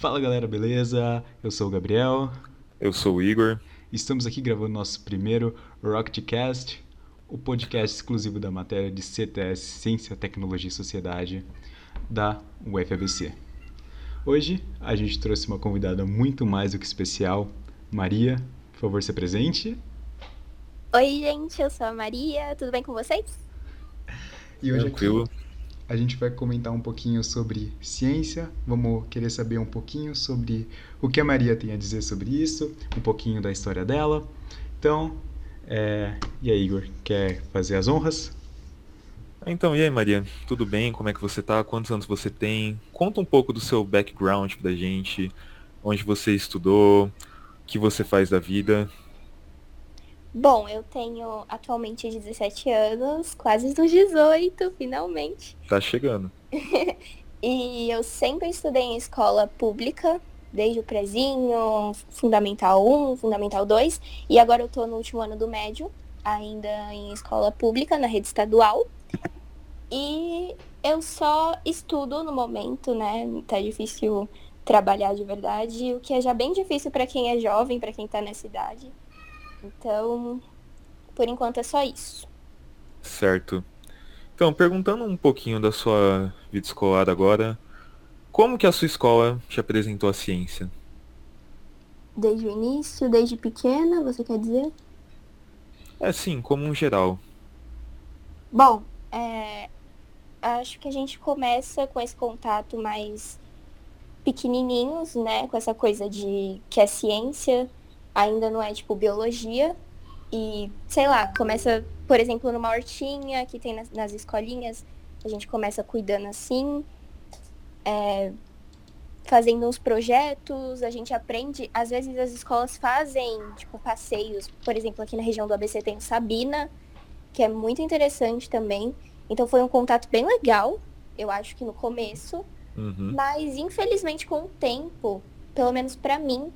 Fala galera, beleza? Eu sou o Gabriel. Eu sou o Igor. Estamos aqui gravando nosso primeiro Rocketcast, o podcast exclusivo da matéria de CTS, Ciência, Tecnologia e Sociedade, da UFABC. Hoje a gente trouxe uma convidada muito mais do que especial, Maria. Por favor, se presente. Oi, gente, eu sou a Maria. Tudo bem com vocês? E hoje Tranquilo. aqui a gente vai comentar um pouquinho sobre ciência, vamos querer saber um pouquinho sobre o que a Maria tem a dizer sobre isso, um pouquinho da história dela. Então, é... e aí, Igor, quer fazer as honras? Então, e aí, Maria? Tudo bem? Como é que você tá? Quantos anos você tem? Conta um pouco do seu background pra gente, onde você estudou, o que você faz da vida. Bom, eu tenho atualmente 17 anos, quase dos 18, finalmente. Tá chegando. E eu sempre estudei em escola pública, desde o prezinho, Fundamental 1, Fundamental 2, e agora eu tô no último ano do médio, ainda em escola pública, na rede estadual. E eu só estudo no momento, né? Tá difícil trabalhar de verdade, o que é já bem difícil para quem é jovem, para quem tá nessa idade. Então, por enquanto é só isso. Certo. Então, perguntando um pouquinho da sua vida escolar agora, como que a sua escola te apresentou a ciência? Desde o início, desde pequena, você quer dizer? É sim, como um geral. Bom, é, acho que a gente começa com esse contato mais pequenininhos, né? Com essa coisa de que é ciência, ainda não é tipo biologia. E, sei lá, começa, por exemplo, numa hortinha que tem nas, nas escolinhas, a gente começa cuidando assim, é, fazendo uns projetos, a gente aprende, às vezes as escolas fazem, tipo, passeios, por exemplo, aqui na região do ABC tem o Sabina, que é muito interessante também. Então foi um contato bem legal, eu acho que no começo, Uhum. mas infelizmente com o tempo, pelo menos pra mim,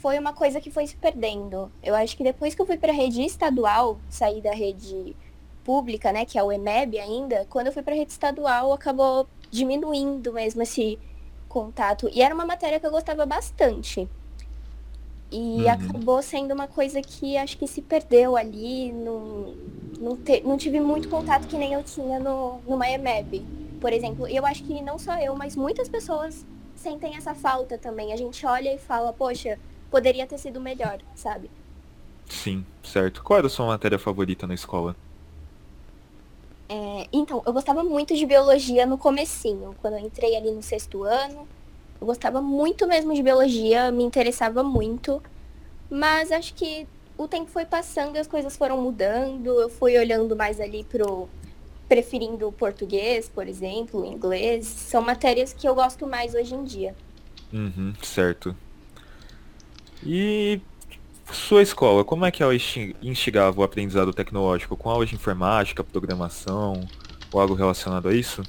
foi uma coisa que foi se perdendo. Eu acho que depois que eu fui pra rede estadual, saí da rede pública, né, que é o EMEB ainda, quando eu fui pra rede estadual, acabou diminuindo mesmo esse contato. E era uma matéria que eu gostava bastante. E Uhum. acabou sendo uma coisa que acho que se perdeu ali, não, não, te- não tive muito contato que nem eu tinha no, numa EMEB, por exemplo. E eu acho que não só eu, mas muitas pessoas sentem essa falta também. A gente olha e fala, poxa, poderia ter sido melhor, sabe? Sim, certo. Qual era a sua matéria favorita na escola? É, então, eu gostava muito de biologia no comecinho, quando eu entrei ali no sexto ano. Eu gostava muito mesmo de biologia, me interessava muito. Mas acho que o tempo foi passando e as coisas foram mudando. Eu fui olhando mais ali pro. preferindo o português, por exemplo, o inglês. São matérias que eu gosto mais hoje em dia. Uhum, certo. E sua escola, como é que ela insti- instigava o aprendizado tecnológico? Com aulas de informática, programação ou algo relacionado a isso?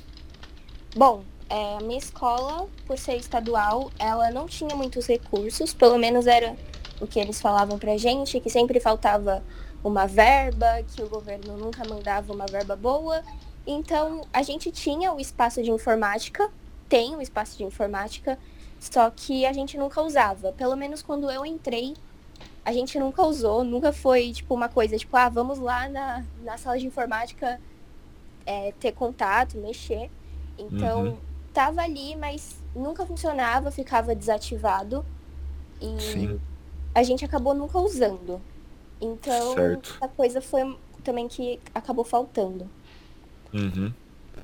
Bom, é, a minha escola, por ser estadual, ela não tinha muitos recursos, pelo menos era o que eles falavam pra gente, que sempre faltava uma verba, que o governo nunca mandava uma verba boa. Então, a gente tinha o espaço de informática, tem o espaço de informática, só que a gente nunca usava. Pelo menos quando eu entrei, a gente nunca usou, nunca foi tipo uma coisa tipo, ah, vamos lá na, na sala de informática é, ter contato, mexer. Então, Uhum. tava ali, mas nunca funcionava, ficava desativado. E Sim. a gente acabou nunca usando. Então, Certo. essa coisa foi também que acabou faltando. Uhum.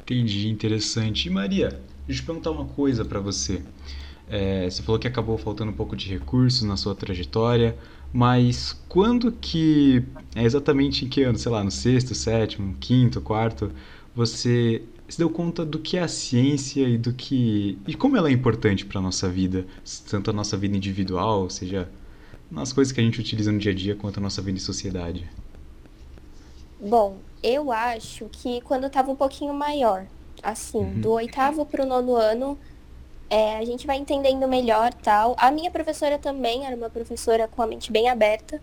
Entendi, interessante. E Maria, deixa eu perguntar uma coisa pra você. É, você falou que acabou faltando um pouco de recursos na sua trajetória, mas quando que, é exatamente em que ano, sei lá, no sexto, sétimo, quinto, quarto, você se deu conta do que é a ciência e do que e como ela é importante para nossa vida, tanto a nossa vida individual, seja nas coisas que a gente utiliza no dia a dia, quanto a nossa vida em sociedade? Bom, eu acho que quando eu tava um pouquinho maior, assim, Uhum. do oitavo pro nono ano, é, a gente vai entendendo melhor tal. A minha professora também era uma professora com a mente bem aberta.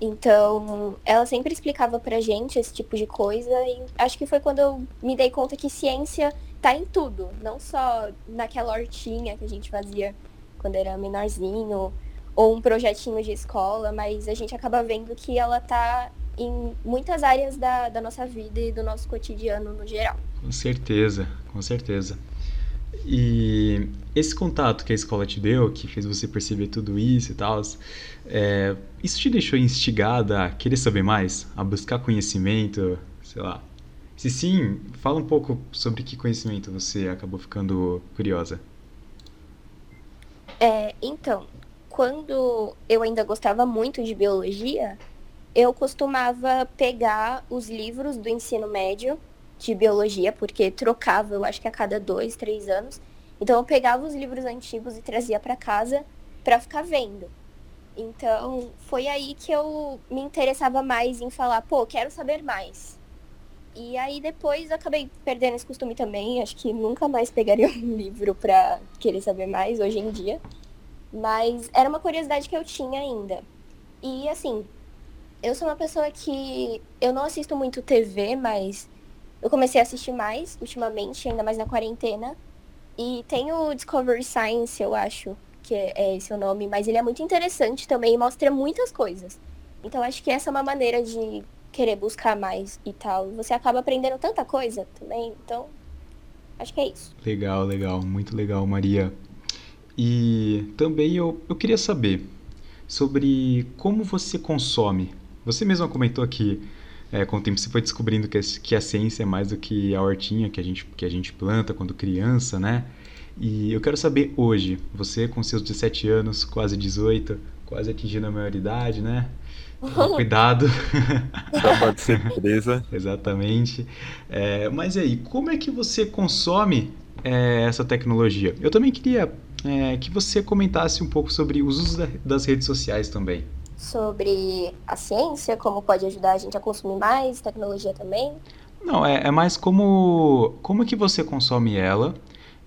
Então, ela sempre explicava pra gente esse tipo de coisa e acho que foi quando eu me dei conta que ciência tá em tudo, não só naquela hortinha que a gente fazia quando era menorzinho, ou um projetinho de escola, mas a gente acaba vendo que ela tá em muitas áreas da, da nossa vida e do nosso cotidiano no geral. Com certeza, com certeza. E esse contato que a escola te deu, que fez você perceber tudo isso e tal, é, isso te deixou instigada a querer saber mais, a buscar conhecimento, sei lá. Se sim, fala um pouco sobre que conhecimento você acabou ficando curiosa. É, então, quando eu ainda gostava muito de biologia, eu costumava pegar os livros do ensino médio de biologia, porque trocava, eu acho que a cada dois, três anos. Então eu pegava os livros antigos e trazia para casa para ficar vendo. Então foi aí que eu me interessava mais em falar, pô, quero saber mais. E aí depois acabei perdendo esse costume também. Acho que nunca mais pegaria um livro para querer saber mais hoje em dia. Mas era uma curiosidade que eu tinha ainda. E assim, eu sou uma pessoa que eu não assisto muito TV, mas eu comecei a assistir mais ultimamente, ainda mais na quarentena. E tem o Discovery Science, eu acho, que é, é esse o nome, mas ele é muito interessante também e mostra muitas coisas. Então acho que essa é uma maneira de querer buscar mais e tal. Você acaba aprendendo tanta coisa também, então acho que é isso. Legal, legal, muito legal, Maria. E também eu, eu queria saber sobre como você consome. Você mesma comentou que é, com o tempo você foi descobrindo que, que a ciência é mais do que a hortinha que a, gente, que a gente planta quando criança, né? E eu quero saber hoje, você com seus 17 anos, quase 18, quase atingindo a maioridade, né? cuidado. Só pode ser presa. Exatamente. É, mas aí, como é que você consome é, essa tecnologia? Eu também queria é, que você comentasse um pouco sobre os usos das redes sociais também sobre a ciência, como pode ajudar a gente a consumir mais, tecnologia também? Não, é, é mais como, como que você consome ela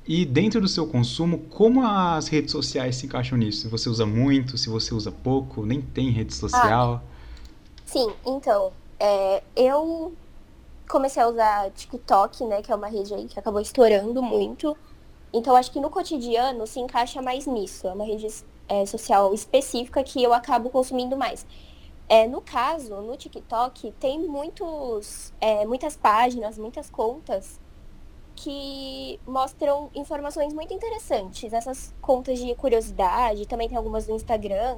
e dentro do seu consumo, como as redes sociais se encaixam nisso? Se você usa muito, se você usa pouco, nem tem rede social? Ah, sim, então, é, eu comecei a usar TikTok, né, que é uma rede aí que acabou estourando muito. Então, acho que no cotidiano se encaixa mais nisso. É uma rede é, social específica que eu acabo consumindo mais. É, no caso, no TikTok, tem muitos, é, muitas páginas, muitas contas que mostram informações muito interessantes. Essas contas de curiosidade, também tem algumas no Instagram.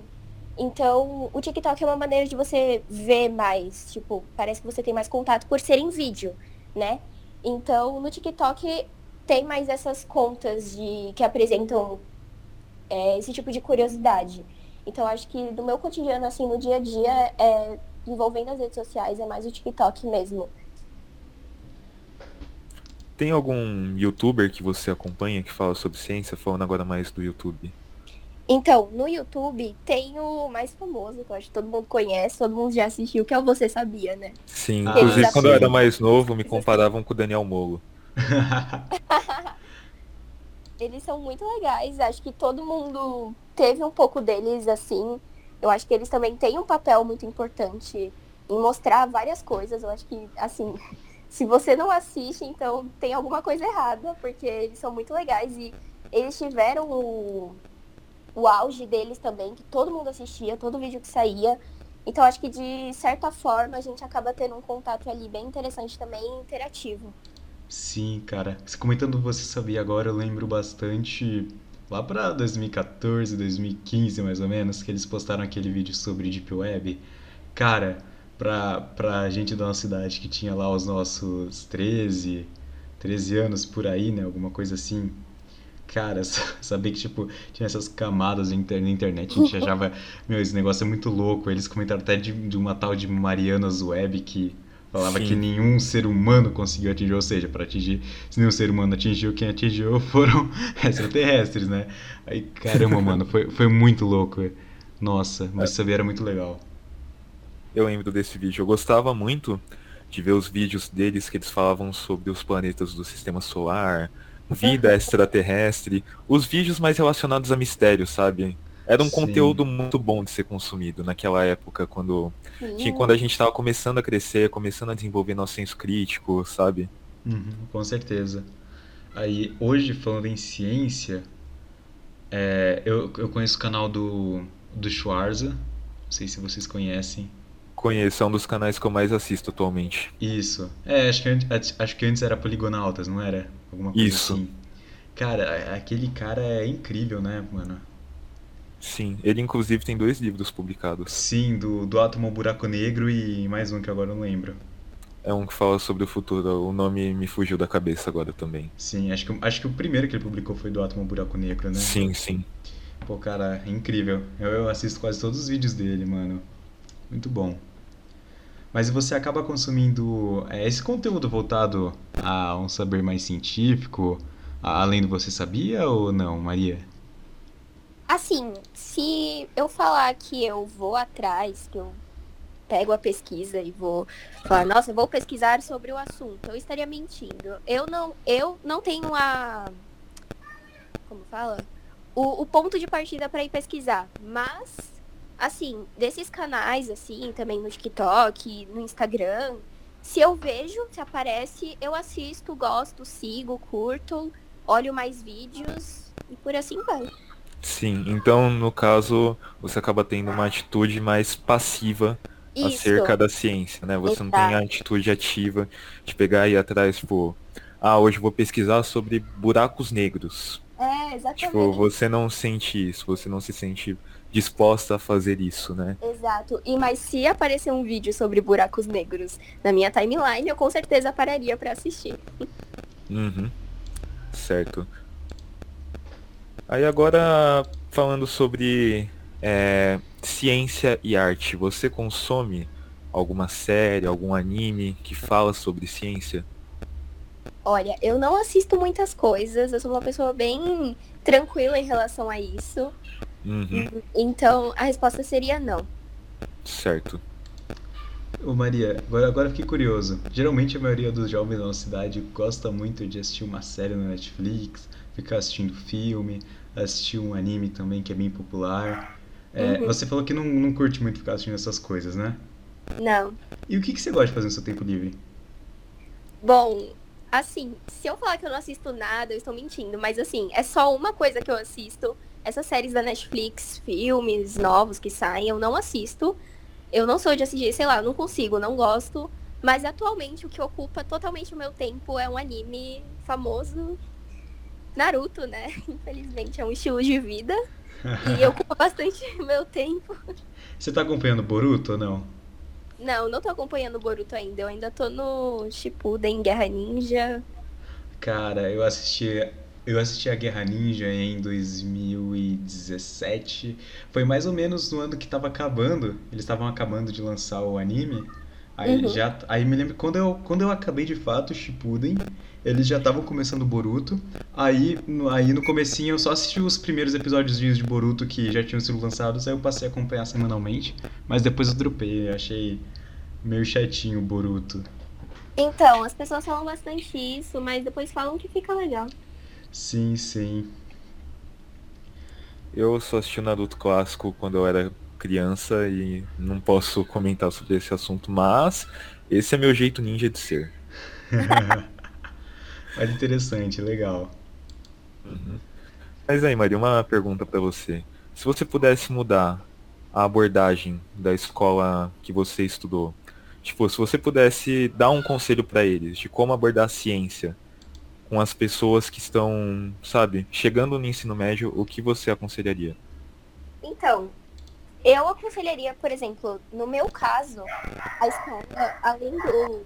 Então, o TikTok é uma maneira de você ver mais, tipo, parece que você tem mais contato por ser em vídeo, né? Então, no TikTok tem mais essas contas de que apresentam é, esse tipo de curiosidade. Então, acho que do meu cotidiano, assim, no dia a dia, é, envolvendo as redes sociais, é mais o TikTok mesmo. Tem algum youtuber que você acompanha que fala sobre ciência, falando agora mais do YouTube? Então, no YouTube tem o mais famoso, que eu acho que todo mundo conhece, todo mundo já assistiu, que é o Você Sabia, né? Sim, ah, inclusive quando eu era mais novo, me comparavam com o Daniel Molo. eles são muito legais. Acho que todo mundo teve um pouco deles assim. Eu acho que eles também têm um papel muito importante em mostrar várias coisas. Eu acho que, assim, se você não assiste, então tem alguma coisa errada, porque eles são muito legais e eles tiveram o, o auge deles também, que todo mundo assistia, todo vídeo que saía. Então acho que de certa forma a gente acaba tendo um contato ali bem interessante também interativo. Sim, cara. Comentando você sabia agora, eu lembro bastante lá para 2014, 2015 mais ou menos, que eles postaram aquele vídeo sobre Deep Web. Cara, pra, pra gente da nossa cidade que tinha lá os nossos 13, 13 anos por aí, né? Alguma coisa assim. Cara, saber que, tipo, tinha essas camadas na internet, a gente achava, meu, esse negócio é muito louco. Eles comentaram até de, de uma tal de Marianas Web que Falava Sim. que nenhum ser humano conseguiu atingir, ou seja, para atingir, se nenhum ser humano atingiu, quem atingiu foram extraterrestres, né? Aí, caramba, mano, foi, foi muito louco. Nossa, mas é. saber era muito legal. Eu lembro desse vídeo. Eu gostava muito de ver os vídeos deles que eles falavam sobre os planetas do sistema solar, vida extraterrestre, os vídeos mais relacionados a mistério, sabe? Era um Sim. conteúdo muito bom de ser consumido naquela época, quando, tinha, quando a gente estava começando a crescer, começando a desenvolver nosso senso crítico, sabe? Uhum, com certeza. Aí, hoje, falando em ciência, é, eu, eu conheço o canal do, do Schwarza, não sei se vocês conhecem. Conheço, é um dos canais que eu mais assisto atualmente. Isso. É, acho que, antes- acho que antes era Poligonautas, não era? Alguma coisa Isso. assim. Cara, aquele cara é incrível, né, mano? Sim, ele inclusive tem dois livros publicados. Sim, do, do átomo buraco negro e mais um que agora eu não lembro. É um que fala sobre o futuro, o nome me fugiu da cabeça agora também. Sim, acho que, acho que o primeiro que ele publicou foi do átomo buraco negro, né? Sim, sim. Pô, cara, é incrível. Eu, eu assisto quase todos os vídeos dele, mano. Muito bom. Mas você acaba consumindo é, esse conteúdo voltado a um saber mais científico, a- além do você sabia ou não, Maria? Assim, se eu falar que eu vou atrás, que eu pego a pesquisa e vou falar, nossa, vou pesquisar sobre o assunto, eu estaria mentindo. Eu não, eu não tenho a. Como fala? O, o ponto de partida para ir pesquisar. Mas, assim, desses canais, assim, também no TikTok, no Instagram, se eu vejo, se aparece, eu assisto, gosto, sigo, curto, olho mais vídeos e por assim vai. Sim, então no caso você acaba tendo uma atitude mais passiva Isso. acerca da ciência, né? Você não tem a Exato. atitude ativa de pegar e ir atrás, tipo, ah, hoje eu vou pesquisar sobre buracos negros. É, exatamente. Tipo, você não sente isso, você não se sente disposta a fazer isso, né? Exato. E mas se aparecer um vídeo sobre buracos negros na minha timeline, eu com certeza pararia pra assistir. Uhum. Certo. Aí agora falando sobre é, ciência e arte, você consome alguma série, algum anime que fala sobre ciência? Olha, eu não assisto muitas coisas, eu sou uma pessoa bem tranquila em relação a isso. Uhum. Então, a resposta seria não. Certo. Ô Maria, agora, agora eu fiquei curioso. Geralmente a maioria dos jovens da nossa cidade gosta muito de assistir uma série na Netflix, ficar assistindo filme, assistir um anime também que é bem popular. É, Uhum. Você falou que não, não curte muito ficar assistindo essas coisas, né? Não. E o que, que você gosta de fazer no seu tempo livre? Bom, assim, se eu falar que eu não assisto nada, eu estou mentindo. Mas assim, é só uma coisa que eu assisto. Essas séries da Netflix, filmes novos que saem, eu não assisto. Eu não sou de assistir, sei lá, eu não consigo, não gosto. Mas atualmente o que ocupa totalmente o meu tempo é um anime famoso. Naruto, né? Infelizmente é um estilo de vida. E ocupa bastante meu tempo. Você tá acompanhando Boruto ou não? Não, não tô acompanhando o Boruto ainda. Eu ainda tô no Shippuden, Guerra Ninja. Cara, eu assisti, eu assisti a Guerra Ninja em 2017. Foi mais ou menos no ano que tava acabando. Eles estavam acabando de lançar o anime. Aí Uhum. já, aí me lembro quando eu, quando eu acabei de fato o Shippuden, eles já estavam começando o Boruto. Aí no, aí no comecinho eu só assisti os primeiros episódios de Boruto que já tinham sido lançados, aí eu passei a acompanhar semanalmente, mas depois eu dropei, eu achei meio chatinho o Boruto. Então, as pessoas falam bastante isso, mas depois falam que fica legal. Sim, sim. Eu só assisti o Naruto clássico quando eu era criança e não posso comentar sobre esse assunto, mas esse é meu jeito ninja de ser. Mas interessante, legal. Mas aí, Maria, uma pergunta pra você. Se você pudesse mudar a abordagem da escola que você estudou, tipo, se você pudesse dar um conselho pra eles de como abordar a ciência com as pessoas que estão, sabe, chegando no ensino médio, o que você aconselharia? Então, eu aconselharia, por exemplo, no meu caso, a escola, além do,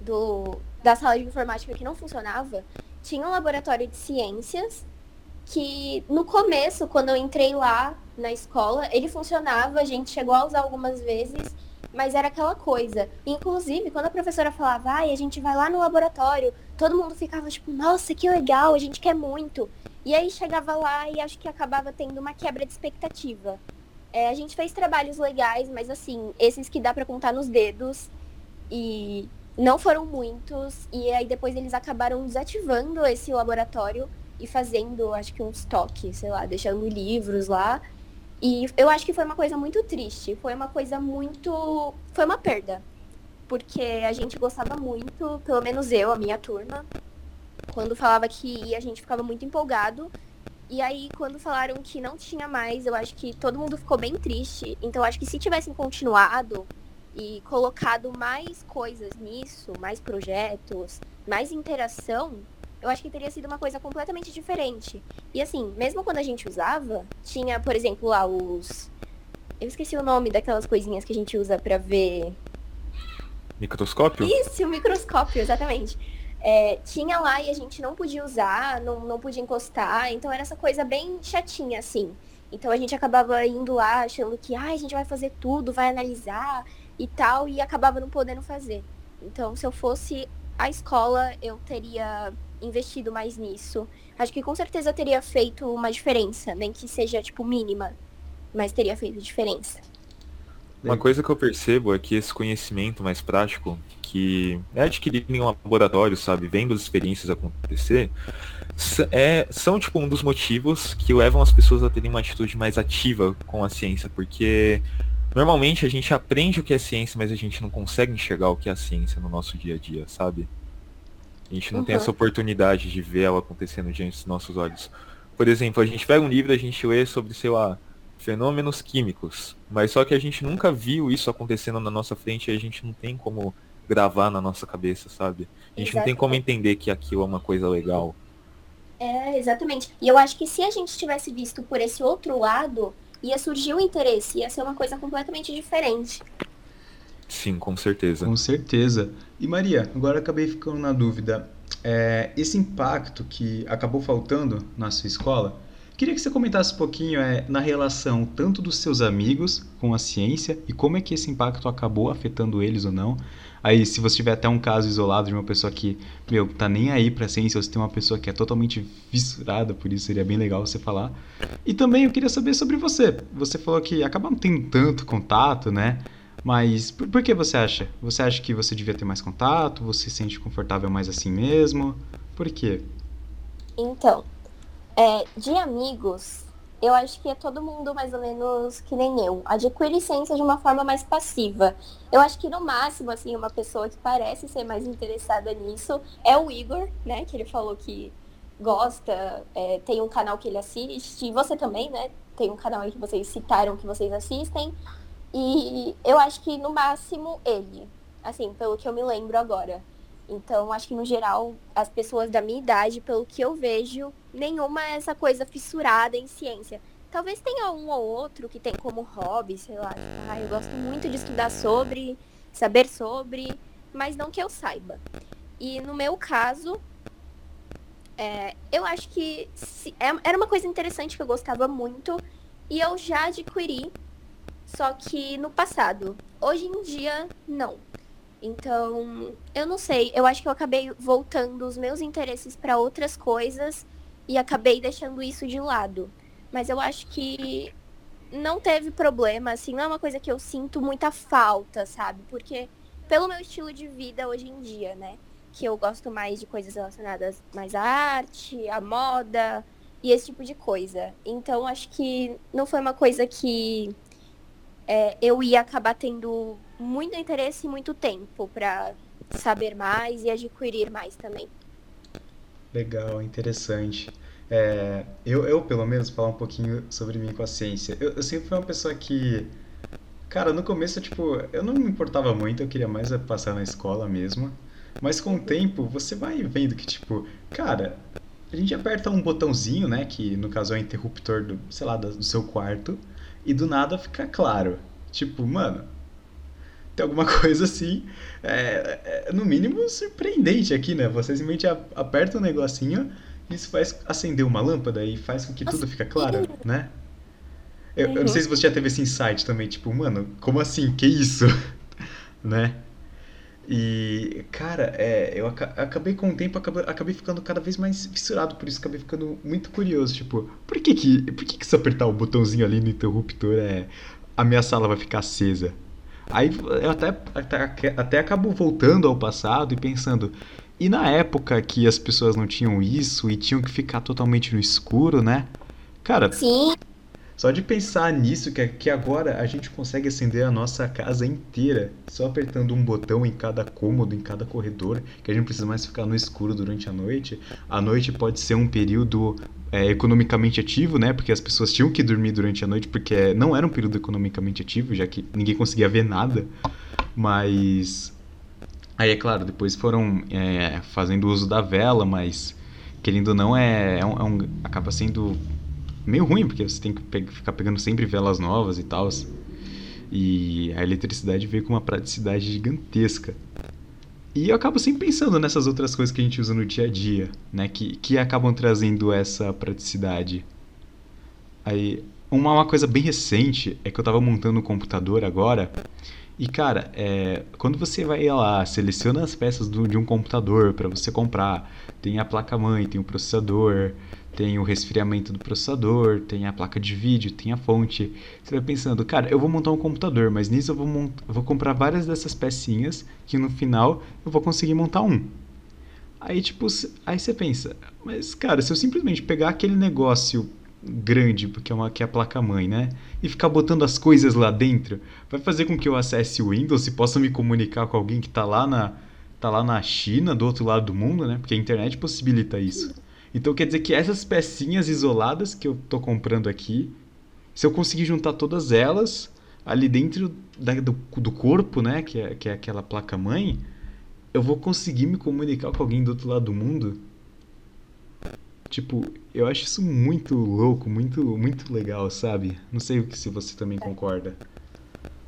do da sala de informática que não funcionava, tinha um laboratório de ciências que no começo, quando eu entrei lá na escola, ele funcionava, a gente chegou a usar algumas vezes, mas era aquela coisa. Inclusive, quando a professora falava, ai, a gente vai lá no laboratório, todo mundo ficava tipo, nossa, que legal, a gente quer muito. E aí chegava lá e acho que acabava tendo uma quebra de expectativa. É, a gente fez trabalhos legais, mas assim, esses que dá pra contar nos dedos. E não foram muitos. E aí depois eles acabaram desativando esse laboratório e fazendo, acho que um estoque, sei lá, deixando livros lá. E eu acho que foi uma coisa muito triste. Foi uma coisa muito. Foi uma perda. Porque a gente gostava muito, pelo menos eu, a minha turma. Quando falava que ia, a gente ficava muito empolgado. E aí, quando falaram que não tinha mais, eu acho que todo mundo ficou bem triste. Então, acho que se tivessem continuado e colocado mais coisas nisso, mais projetos, mais interação, eu acho que teria sido uma coisa completamente diferente. E assim, mesmo quando a gente usava, tinha, por exemplo, lá os. Eu esqueci o nome daquelas coisinhas que a gente usa para ver. Microscópio? Isso, o microscópio, exatamente. É, tinha lá e a gente não podia usar, não, não podia encostar, então era essa coisa bem chatinha, assim. Então a gente acabava indo lá achando que ah, a gente vai fazer tudo, vai analisar e tal, e acabava não podendo fazer. Então, se eu fosse a escola, eu teria investido mais nisso. Acho que com certeza teria feito uma diferença, nem que seja, tipo, mínima, mas teria feito diferença. Uma coisa que eu percebo é que esse conhecimento mais prático, que é adquirido em um laboratório, sabe, vendo as experiências acontecer, é, são tipo um dos motivos que levam as pessoas a terem uma atitude mais ativa com a ciência, porque normalmente a gente aprende o que é ciência, mas a gente não consegue enxergar o que é a ciência no nosso dia a dia, sabe? A gente não uhum. tem essa oportunidade de ver ela acontecendo diante dos nossos olhos. Por exemplo, a gente pega um livro, a gente lê sobre, sei lá, fenômenos químicos, mas só que a gente nunca viu isso acontecendo na nossa frente e a gente não tem como gravar na nossa cabeça, sabe? A gente Exatamente. não tem como entender que aquilo é uma coisa legal. É, exatamente. E eu acho que se a gente tivesse visto por esse outro lado, ia surgir o interesse, ia ser uma coisa completamente diferente. Sim, com certeza. Com certeza. E Maria, agora acabei ficando na dúvida. É, esse impacto que acabou faltando na sua escola, queria que você comentasse um pouquinho é, na relação tanto dos seus amigos com a ciência e como é que esse impacto acabou afetando eles ou não. Aí, se você tiver até um caso isolado de uma pessoa que, meu, tá nem aí pra ciência, ou se tem uma pessoa que é totalmente fissurada por isso, seria bem legal você falar. E também eu queria saber sobre você. Você falou que acaba não tendo tanto contato, né? Mas por, por, que você acha? Você acha que você devia ter mais contato? Você se sente confortável mais assim mesmo? Por quê? Então, é, de amigos, eu acho que é todo mundo mais ou menos que nem eu. Adquire ciência de uma forma mais passiva. Eu acho que no máximo, assim, uma pessoa que parece ser mais interessada nisso é o Igor, né? Que ele falou que gosta, é, tem um canal que ele assiste. E você também, né? Tem um canal aí que vocês citaram que vocês assistem. E eu acho que no máximo ele, assim, pelo que eu me lembro agora. Então, acho que no geral, as pessoas da minha idade, pelo que eu vejo, nenhuma essa coisa fissurada em ciência. Talvez tenha um ou outro que tem como hobby, sei lá. Ah, eu gosto muito de estudar sobre, saber sobre, mas não que eu saiba. E no meu caso, é, eu acho que se, é, era uma coisa interessante que eu gostava muito e eu já adquiri só que no passado. Hoje em dia, não. Então, eu não sei. Eu acho que eu acabei voltando os meus interesses para outras coisas e acabei deixando isso de lado. Mas eu acho que não teve problema, assim, não é uma coisa que eu sinto muita falta, sabe? Porque pelo meu estilo de vida hoje em dia, né? Que eu gosto mais de coisas relacionadas mais à arte, à moda e esse tipo de coisa. Então acho que não foi uma coisa que é, eu ia acabar tendo muito interesse e muito tempo para saber mais e adquirir mais também. Legal, interessante. É, eu, eu, pelo menos, falar um pouquinho sobre mim com a ciência. Eu, eu, sempre fui uma pessoa que, cara, no começo, tipo, eu não me importava muito, eu queria mais passar na escola mesmo. Mas com o tempo, você vai vendo que, tipo, cara, a gente aperta um botãozinho, né, que no caso é o interruptor do, sei lá, do seu quarto, e do nada fica claro. Tipo, mano, tem alguma coisa assim, é, é, no mínimo surpreendente aqui, né? Você simplesmente aperta um negocinho e isso faz acender uma lâmpada e faz com que tudo fica claro, né? Eu, eu, não sei se você já teve esse insight também, tipo, mano, como assim? Que isso? né? E, cara, é, eu acabei com o tempo, acabei, acabei, ficando cada vez mais fissurado por isso, acabei ficando muito curioso, tipo, por que que, por que, que se apertar o botãozinho ali no interruptor é, a minha sala vai ficar acesa? Aí eu até, até, até acabo voltando ao passado e pensando, e na época que as pessoas não tinham isso e tinham que ficar totalmente no escuro, né? Cara, Sim. Só de pensar nisso, que, que agora a gente consegue acender a nossa casa inteira só apertando um botão em cada cômodo, em cada corredor, que a gente não precisa mais ficar no escuro durante a noite. A noite pode ser um período é, economicamente ativo, né? Porque as pessoas tinham que dormir durante a noite, porque não era um período economicamente ativo, já que ninguém conseguia ver nada. Mas. Aí, é claro, depois foram é, fazendo uso da vela, mas querendo ou não, é, é, um, é um, acaba sendo meio ruim, porque você tem que pe ficar pegando sempre velas novas e tal. E a eletricidade veio com uma praticidade gigantesca. E eu acabo sempre pensando nessas outras coisas que a gente usa no dia a dia, né? Que, que acabam trazendo essa praticidade. Aí, uma, uma coisa bem recente é que eu estava montando um computador agora. E cara, é, quando você vai lá, seleciona as peças do, de um computador para você comprar, tem a placa-mãe, tem o processador, tem o resfriamento do processador, tem a placa de vídeo, tem a fonte. Você vai pensando, cara, eu vou montar um computador, mas nisso eu vou, mont... vou comprar várias dessas pecinhas que no final eu vou conseguir montar um. Aí, tipo, aí você pensa, mas cara, se eu simplesmente pegar aquele negócio grande, porque é uma que é a placa-mãe, né? E ficar botando as coisas lá dentro, vai fazer com que eu acesse o Windows e possa me comunicar com alguém que está lá na tá lá na China, do outro lado do mundo, né? Porque a internet possibilita isso. Então quer dizer que essas pecinhas isoladas que eu tô comprando aqui, se eu conseguir juntar todas elas ali dentro da, do, do corpo, né, que é, que é aquela placa mãe, eu vou conseguir me comunicar com alguém do outro lado do mundo. Tipo, eu acho isso muito louco, muito, muito legal, sabe? Não sei se você também concorda.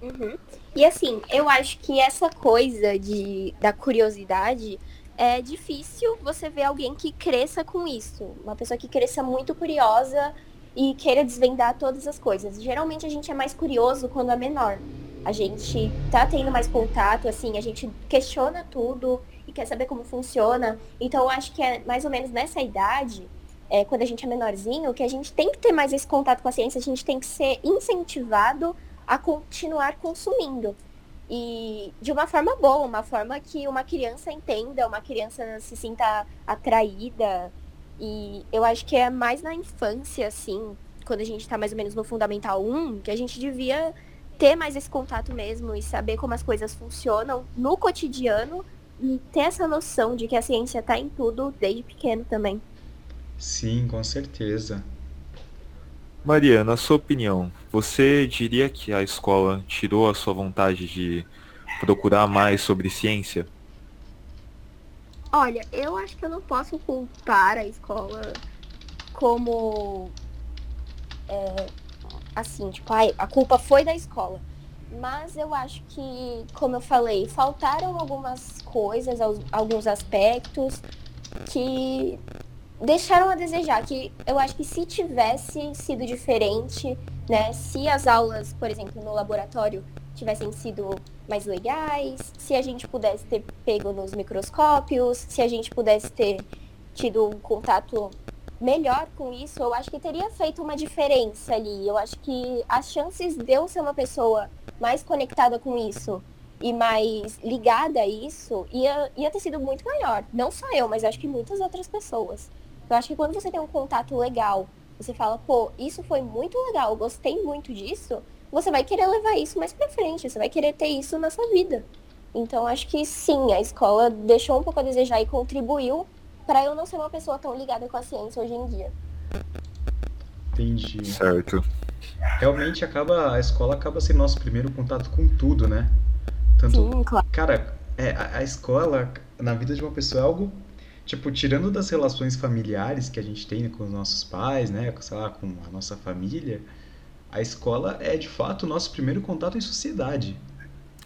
Uhum. E assim, eu acho que essa coisa de, da curiosidade é difícil você ver alguém que cresça com isso. Uma pessoa que cresça muito curiosa e queira desvendar todas as coisas. Geralmente a gente é mais curioso quando é menor. A gente tá tendo mais contato, assim, a gente questiona tudo e quer saber como funciona. Então eu acho que é mais ou menos nessa idade, é, quando a gente é menorzinho, que a gente tem que ter mais esse contato com a ciência, a gente tem que ser incentivado a continuar consumindo e de uma forma boa, uma forma que uma criança entenda, uma criança se sinta atraída. E eu acho que é mais na infância, assim, quando a gente está mais ou menos no Fundamental 1, que a gente devia ter mais esse contato mesmo e saber como as coisas funcionam no cotidiano e ter essa noção de que a ciência está em tudo desde pequeno também. Sim, com certeza. Maria, na sua opinião, você diria que a escola tirou a sua vontade de procurar mais sobre ciência? Olha, eu acho que eu não posso culpar a escola como é, assim, tipo, a culpa foi da escola. Mas eu acho que, como eu falei, faltaram algumas coisas, alguns aspectos que deixaram a desejar, que eu acho que se tivesse sido diferente, né, se as aulas, por exemplo, no laboratório tivessem sido mais legais, se a gente pudesse ter pego nos microscópios, se a gente pudesse ter tido um contato melhor com isso, eu acho que teria feito uma diferença ali. Eu acho que as chances de eu ser uma pessoa mais conectada com isso e mais ligada a isso ia, ia ter sido muito maior. Não só eu, mas acho que muitas outras pessoas. Eu acho que quando você tem um contato legal, você fala, pô, isso foi muito legal, gostei muito disso, você vai querer levar isso mais pra frente, você vai querer ter isso na sua vida. Então acho que sim, a escola deixou um pouco a desejar e contribuiu para eu não ser uma pessoa tão ligada com a ciência hoje em dia. Entendi. Certo. Realmente acaba a escola acaba sendo nosso primeiro contato com tudo, né? Tanto, sim, claro. Cara, é, a, a escola na vida de uma pessoa é algo tipo, tirando das relações familiares que a gente tem com os nossos pais, né, sei lá, com a nossa família, a escola é de fato o nosso primeiro contato em sociedade.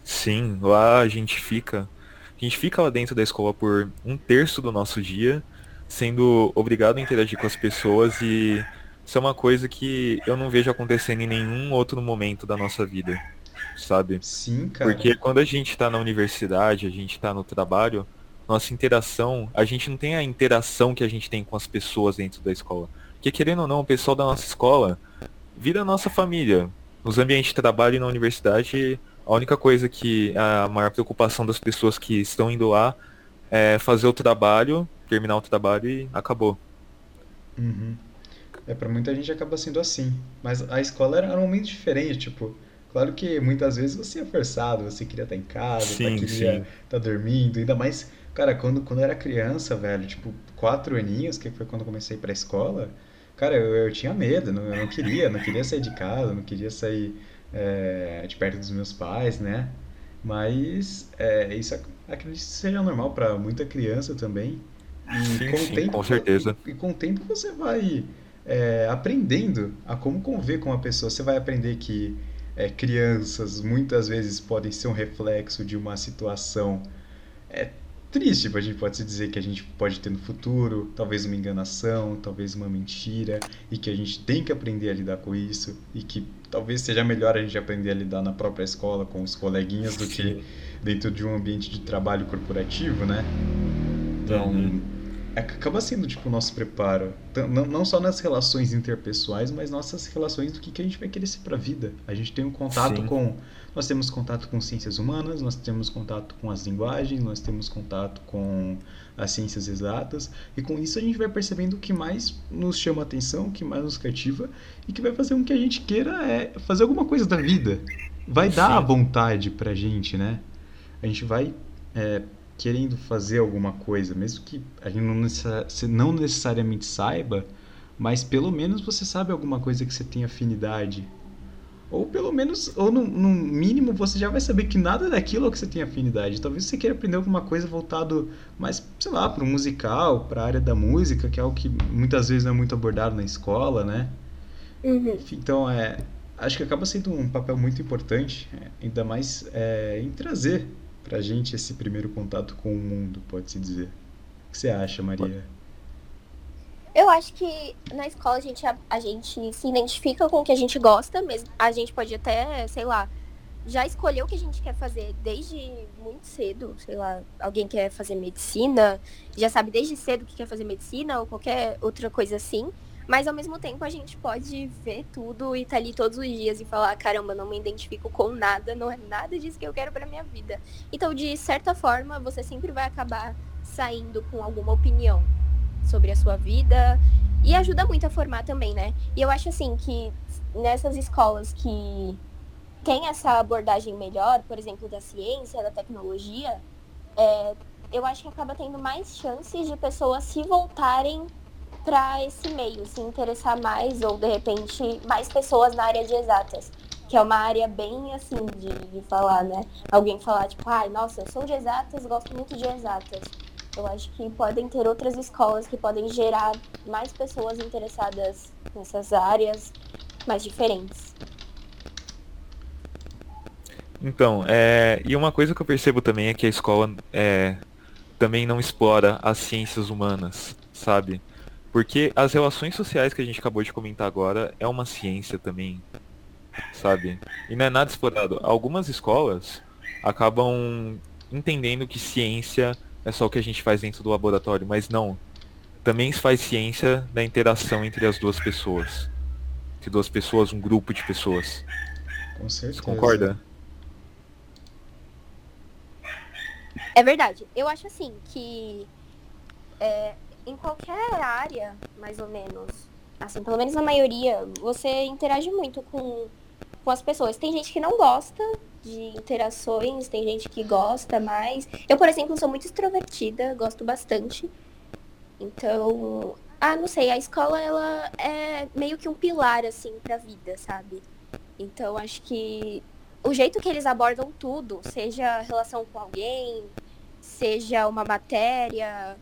Sim, lá a gente fica, a gente fica lá dentro da escola por um terço do nosso dia, sendo obrigado a interagir com as pessoas e isso é uma coisa que eu não vejo acontecendo em nenhum outro momento da nossa vida, sabe? Sim, cara. Porque quando a gente está na universidade, a gente está no trabalho, nossa interação, a gente não tem a interação que a gente tem com as pessoas dentro da escola. Porque querendo ou não, o pessoal da nossa escola vira a nossa família. Nos ambientes de trabalho e na universidade, a única coisa que a maior preocupação das pessoas que estão indo lá é fazer o trabalho, terminar o trabalho e acabou. Uhum. É, para muita gente acaba sendo assim. Mas a escola era, era um momento diferente, tipo, claro que muitas vezes você é forçado, você queria estar em casa, Sim, queria sim. estar dormindo, ainda mais, cara, quando, quando eu era criança, velho, tipo, quatro aninhos, que foi quando eu comecei pra escola, cara, eu, eu tinha medo, não, eu não queria, não queria sair de casa, não queria sair é, de perto dos meus pais, né? Mas é, isso ac- acredito que seja normal para muita criança também. E Sim, com o sim, tempo, com certeza. e com o tempo você vai é, aprendendo a como conviver com a pessoa. Você vai aprender que é, crianças muitas vezes podem ser um reflexo de uma situação é triste, a gente pode se dizer que a gente pode ter no futuro, talvez uma enganação, talvez uma mentira, e que a gente tem que aprender a lidar com isso, e que talvez seja melhor a gente aprender a lidar na própria escola com os coleguinhas do que dentro de um ambiente de trabalho corporativo, né? Uhum. Então, é, acaba sendo tipo o nosso preparo, não, não só nas relações interpessoais, mas nossas relações do que, que a gente vai querer ser para a vida. A gente tem um contato Sim. com, nós temos contato com ciências humanas, nós temos contato com as linguagens, nós temos contato com as ciências exatas, e com isso a gente vai percebendo o que mais nos chama a atenção, o que mais nos cativa e que vai fazer com que a gente queira é fazer alguma coisa da vida. Vai dar a Sim. vontade pra gente, né? A gente vai é, querendo fazer alguma coisa, mesmo que a gente não, não necessariamente saiba, mas pelo menos você sabe alguma coisa que você tem afinidade. Ou pelo menos, ou no, no mínimo, você já vai saber que nada daquilo é o que você tem afinidade. Talvez você queira aprender alguma coisa voltado mais, sei lá, para um musical, para a área da música, que é algo que muitas vezes não é muito abordado na escola, né? Uhum. Então, é, acho que acaba sendo um papel muito importante, é, ainda mais é, em trazer pra gente esse primeiro contato com o mundo, pode-se dizer. O que você acha, Maria? Eu acho que na escola a gente, a, a gente se identifica com o que a gente gosta mesmo. A gente pode até, sei lá, já escolher o que a gente quer fazer desde muito cedo. Sei lá, alguém quer fazer medicina, já sabe desde cedo que quer fazer medicina ou qualquer outra coisa assim. Mas ao mesmo tempo a gente pode ver tudo e estar ali todos os dias e falar, caramba, não me identifico com nada, não é nada disso que eu quero pra minha vida. Então, de certa forma, você sempre vai acabar saindo com alguma opinião sobre a sua vida e ajuda muito a formar também, né? E eu acho assim que nessas escolas que tem essa abordagem melhor, por exemplo, da ciência, da tecnologia, é, eu acho que acaba tendo mais chances de pessoas se voltarem para esse meio, se interessar mais ou de repente mais pessoas na área de exatas, que é uma área bem assim de, de falar, né? Alguém falar tipo, ai, nossa, eu sou de exatas, gosto muito de exatas. Eu acho que podem ter outras escolas que podem gerar mais pessoas interessadas nessas áreas mais diferentes. Então, é, e uma coisa que eu percebo também é que a escola é, também não explora as ciências humanas, sabe? Porque as relações sociais que a gente acabou de comentar agora é uma ciência também, sabe? E não é nada explorado. Algumas escolas acabam entendendo que ciência é só o que a gente faz dentro do laboratório, mas não. Também se faz ciência da interação entre as duas pessoas. Entre duas pessoas, um grupo de pessoas. Com certeza. Você concorda? É verdade. Eu acho assim que é, em qualquer área, mais ou menos, assim, pelo menos na maioria, você interage muito com, com as pessoas. Tem gente que não gosta de interações, tem gente que gosta mais. Eu, por exemplo, sou muito extrovertida, gosto bastante. Então, ah, não sei, a escola ela é meio que um pilar assim pra vida, sabe? Então, acho que o jeito que eles abordam tudo, seja relação com alguém, seja uma matéria,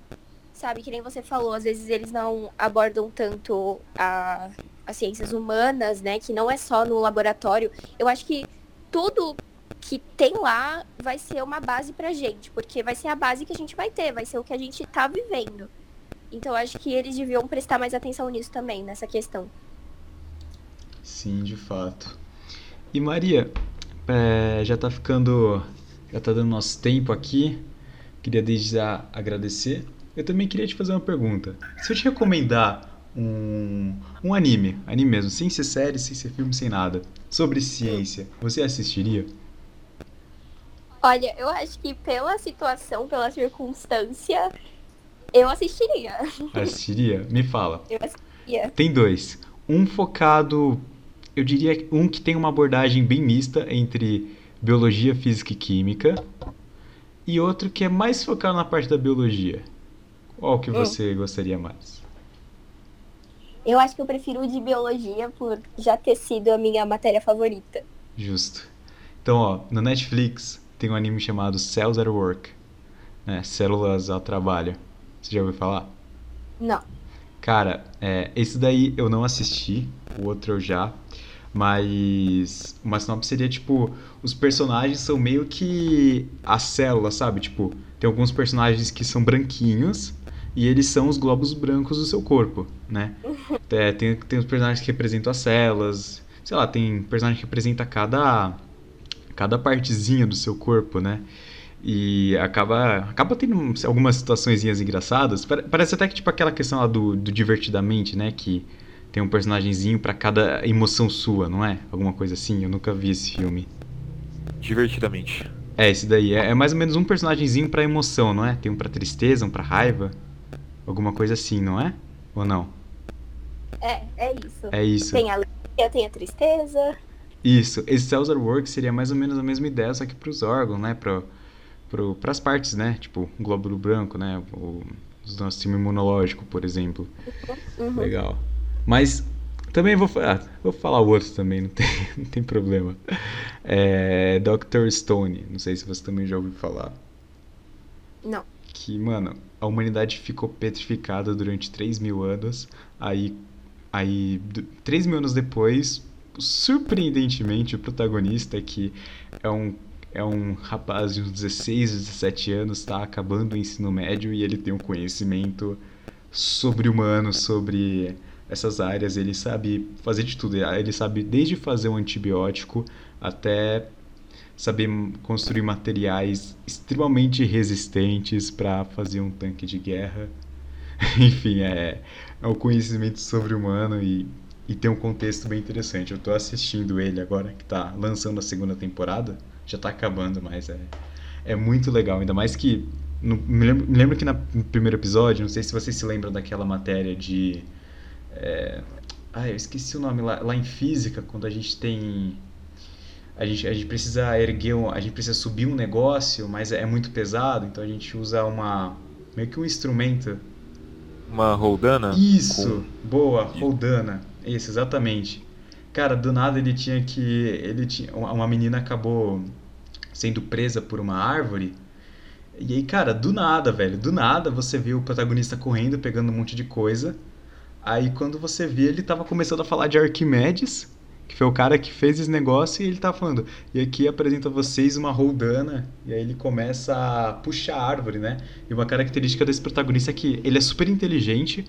sabe, que nem você falou, às vezes eles não abordam tanto a, as ciências humanas, né, que não é só no laboratório. Eu acho que tudo que tem lá vai ser uma base pra gente, porque vai ser a base que a gente vai ter, vai ser o que a gente tá vivendo. Então, acho que eles deviam prestar mais atenção nisso também, nessa questão. Sim, de fato. E Maria, é, já tá ficando. Já tá dando nosso tempo aqui. Queria desde já agradecer. Eu também queria te fazer uma pergunta. Se eu te recomendar um, um anime, anime mesmo, sem ser série, sem ser filme, sem nada, sobre ciência, você assistiria? Olha, eu acho que pela situação, pela circunstância, eu assistiria. Assistiria? Me fala. Eu assistiria. Tem dois. Um focado, eu diria, um que tem uma abordagem bem mista entre biologia, física e química, e outro que é mais focado na parte da biologia. Qual que Hum. você gostaria mais? Eu acho que eu prefiro o de biologia por já ter sido a minha matéria favorita. Justo. Então, ó, no Netflix tem um anime chamado Cells at Work, né? Células ao trabalho. Você já ouviu falar? Não. Cara, é, esse daí eu não assisti, o outro eu já, mas uma sinopse seria tipo, os personagens são meio que as células, sabe? Tipo, tem alguns personagens que são branquinhos e eles são os globos brancos do seu corpo, né? É, tem, tem os personagens que representam as células, sei lá, tem personagem que representa cada, cada partezinha do seu corpo, né? E acaba, acaba tendo algumas situações engraçadas. Pare- Parece até que tipo aquela questão lá do, do Divertidamente, né? Que tem um personagemzinho pra cada emoção sua, não é? Alguma coisa assim. Eu nunca vi esse filme. Divertidamente. É, esse daí. É, é mais ou menos um personagemzinho pra emoção, não é? Tem um pra tristeza, um pra raiva. Alguma coisa assim, não é? Ou não? É, é isso. É isso. Tem a alegria, tem a tristeza. Isso. Esse Cells at Work seria mais ou menos a mesma ideia, só que pros órgãos, né? Pro, pro, pras partes, né? Tipo, o glóbulo branco, né? O, o nosso sistema imunológico, por exemplo. Uhum. Legal. Mas também vou, fa- ah, vou falar o outro também, não tem, não tem problema. É Dr. Stone, não sei se você também já ouviu falar. Não. Que, mano, a humanidade ficou petrificada durante 3 mil anos. Aí, aí, d- 3 mil anos depois, surpreendentemente, o protagonista, que é um, é um rapaz de uns 16, 17 anos, está acabando o ensino médio e ele tem um conhecimento sobre-humano sobre essas áreas. Ele sabe fazer de tudo. Ele sabe desde fazer um antibiótico até saber construir materiais extremamente resistentes para fazer um tanque de guerra. Enfim, é, é um conhecimento sobre-humano e, e tem um contexto bem interessante. Eu tô assistindo ele agora, que tá lançando a segunda temporada. Já tá acabando, mas é, é muito legal. Ainda mais que. no- me, lembro, me lembro que na- no primeiro episódio, não sei se vocês se lembram daquela matéria de. É, ah, eu esqueci o nome lá, lá em física, quando a gente tem. A gente, a gente precisa erguer, um, a gente precisa subir um negócio, mas é muito pesado, então a gente usa uma. meio que um instrumento. Uma roldana? Isso! Boa, Isso. Roldana. Isso, exatamente. Cara, do nada ele tinha que. Ele tinha, uma uma menina acabou sendo presa por uma árvore. E aí, cara, do nada, velho, do nada você vê o protagonista correndo, pegando um monte de coisa. Aí quando você vê, ele tava começando a falar de Arquimedes, que foi o cara que fez esse negócio, e ele tava falando, e aqui apresento a vocês uma roldana, e aí ele começa a puxar a árvore, né? E uma característica desse protagonista é que ele é super inteligente,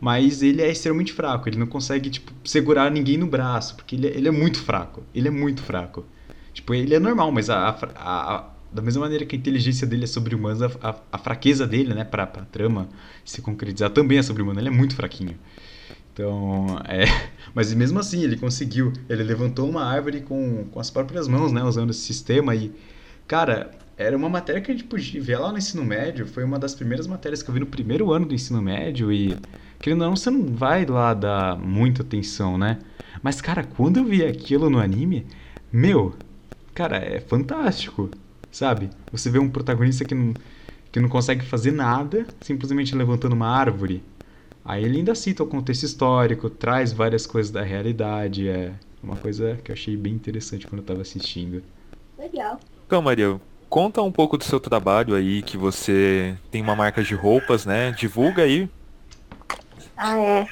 mas ele é extremamente fraco, ele não consegue, tipo, segurar ninguém no braço, porque ele, é- ele é muito fraco, ele é muito fraco. Tipo, ele é normal, mas a, a- a- da mesma maneira que a inteligência dele é sobre-humana, a- a fraqueza dele, né, pra, pra trama se concretizar também é sobre-humana, ele é muito fraquinho. Então, é. Mas mesmo assim, ele conseguiu. Ele levantou uma árvore com, com as próprias mãos, né? Usando esse sistema. E, cara, era uma matéria que a gente podia ver lá no ensino médio. Foi uma das primeiras matérias que eu vi no primeiro ano do ensino médio. E, querendo ou não, você não vai lá dar muita atenção, né? Mas, cara, quando eu vi aquilo no anime, meu, cara, é fantástico, sabe? Você vê um protagonista que não, que não consegue fazer nada, simplesmente levantando uma árvore. Aí ele ainda cita o contexto histórico, traz várias coisas da realidade, é uma coisa que eu achei bem interessante quando eu tava assistindo. Legal. Então, Maria, conta um pouco do seu trabalho aí, que você tem uma marca de roupas, né? Divulga aí. Ah, é.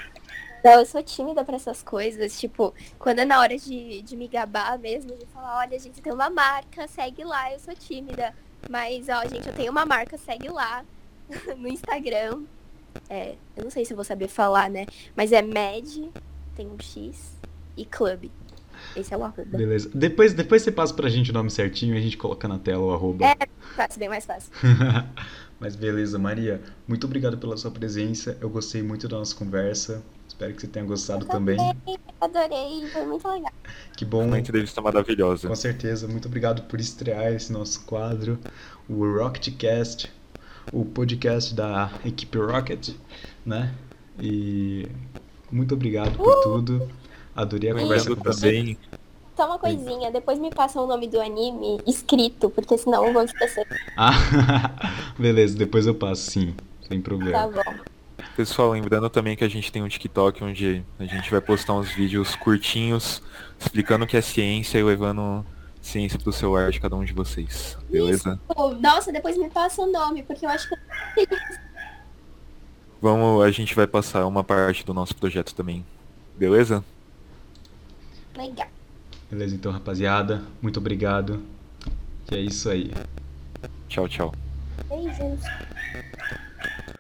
Não, eu sou tímida pra essas coisas. Tipo, quando é na hora de, de me gabar mesmo, de falar, olha, gente, tem uma marca, segue lá, eu sou tímida. Mas, ó, gente, eu tenho uma marca, segue lá no Instagram. É, eu não sei se eu vou saber falar, né? Mas é Med, tem um X, e Club. Esse é o arroba. Beleza. Depois, depois você passa pra gente o nome certinho e a gente coloca na tela o arroba. É. Fácil, bem mais fácil. Mas beleza, Maria. Muito obrigado pela sua presença. Eu gostei muito da nossa conversa. Espero que você tenha gostado também. Adorei, foi muito legal. Que bom. Uma entrevista maravilhosa. Com certeza. Muito obrigado por estrear esse nosso quadro, o Rocketcast, o podcast da equipe Rocket, né? E Muito obrigado por tudo. Adorei a conversa com você. também, Só uma coisinha, depois me passa o nome do anime escrito, porque senão eu vou esquecer. Ah, beleza, depois eu passo, sim. Sem Tá problema. bom. pessoal, lembrando também que a gente tem um TikTok onde a gente vai postar uns vídeos curtinhos explicando o que é ciência e levando ciência pro celular de cada um de vocês. Beleza? Pô, Nossa, depois me passa o nome, porque eu acho que Vamos, a gente vai passar uma parte do nosso projeto também. Beleza? legal. Beleza, então, rapaziada. Muito obrigado. E é isso aí. Tchau, tchau. Beijos.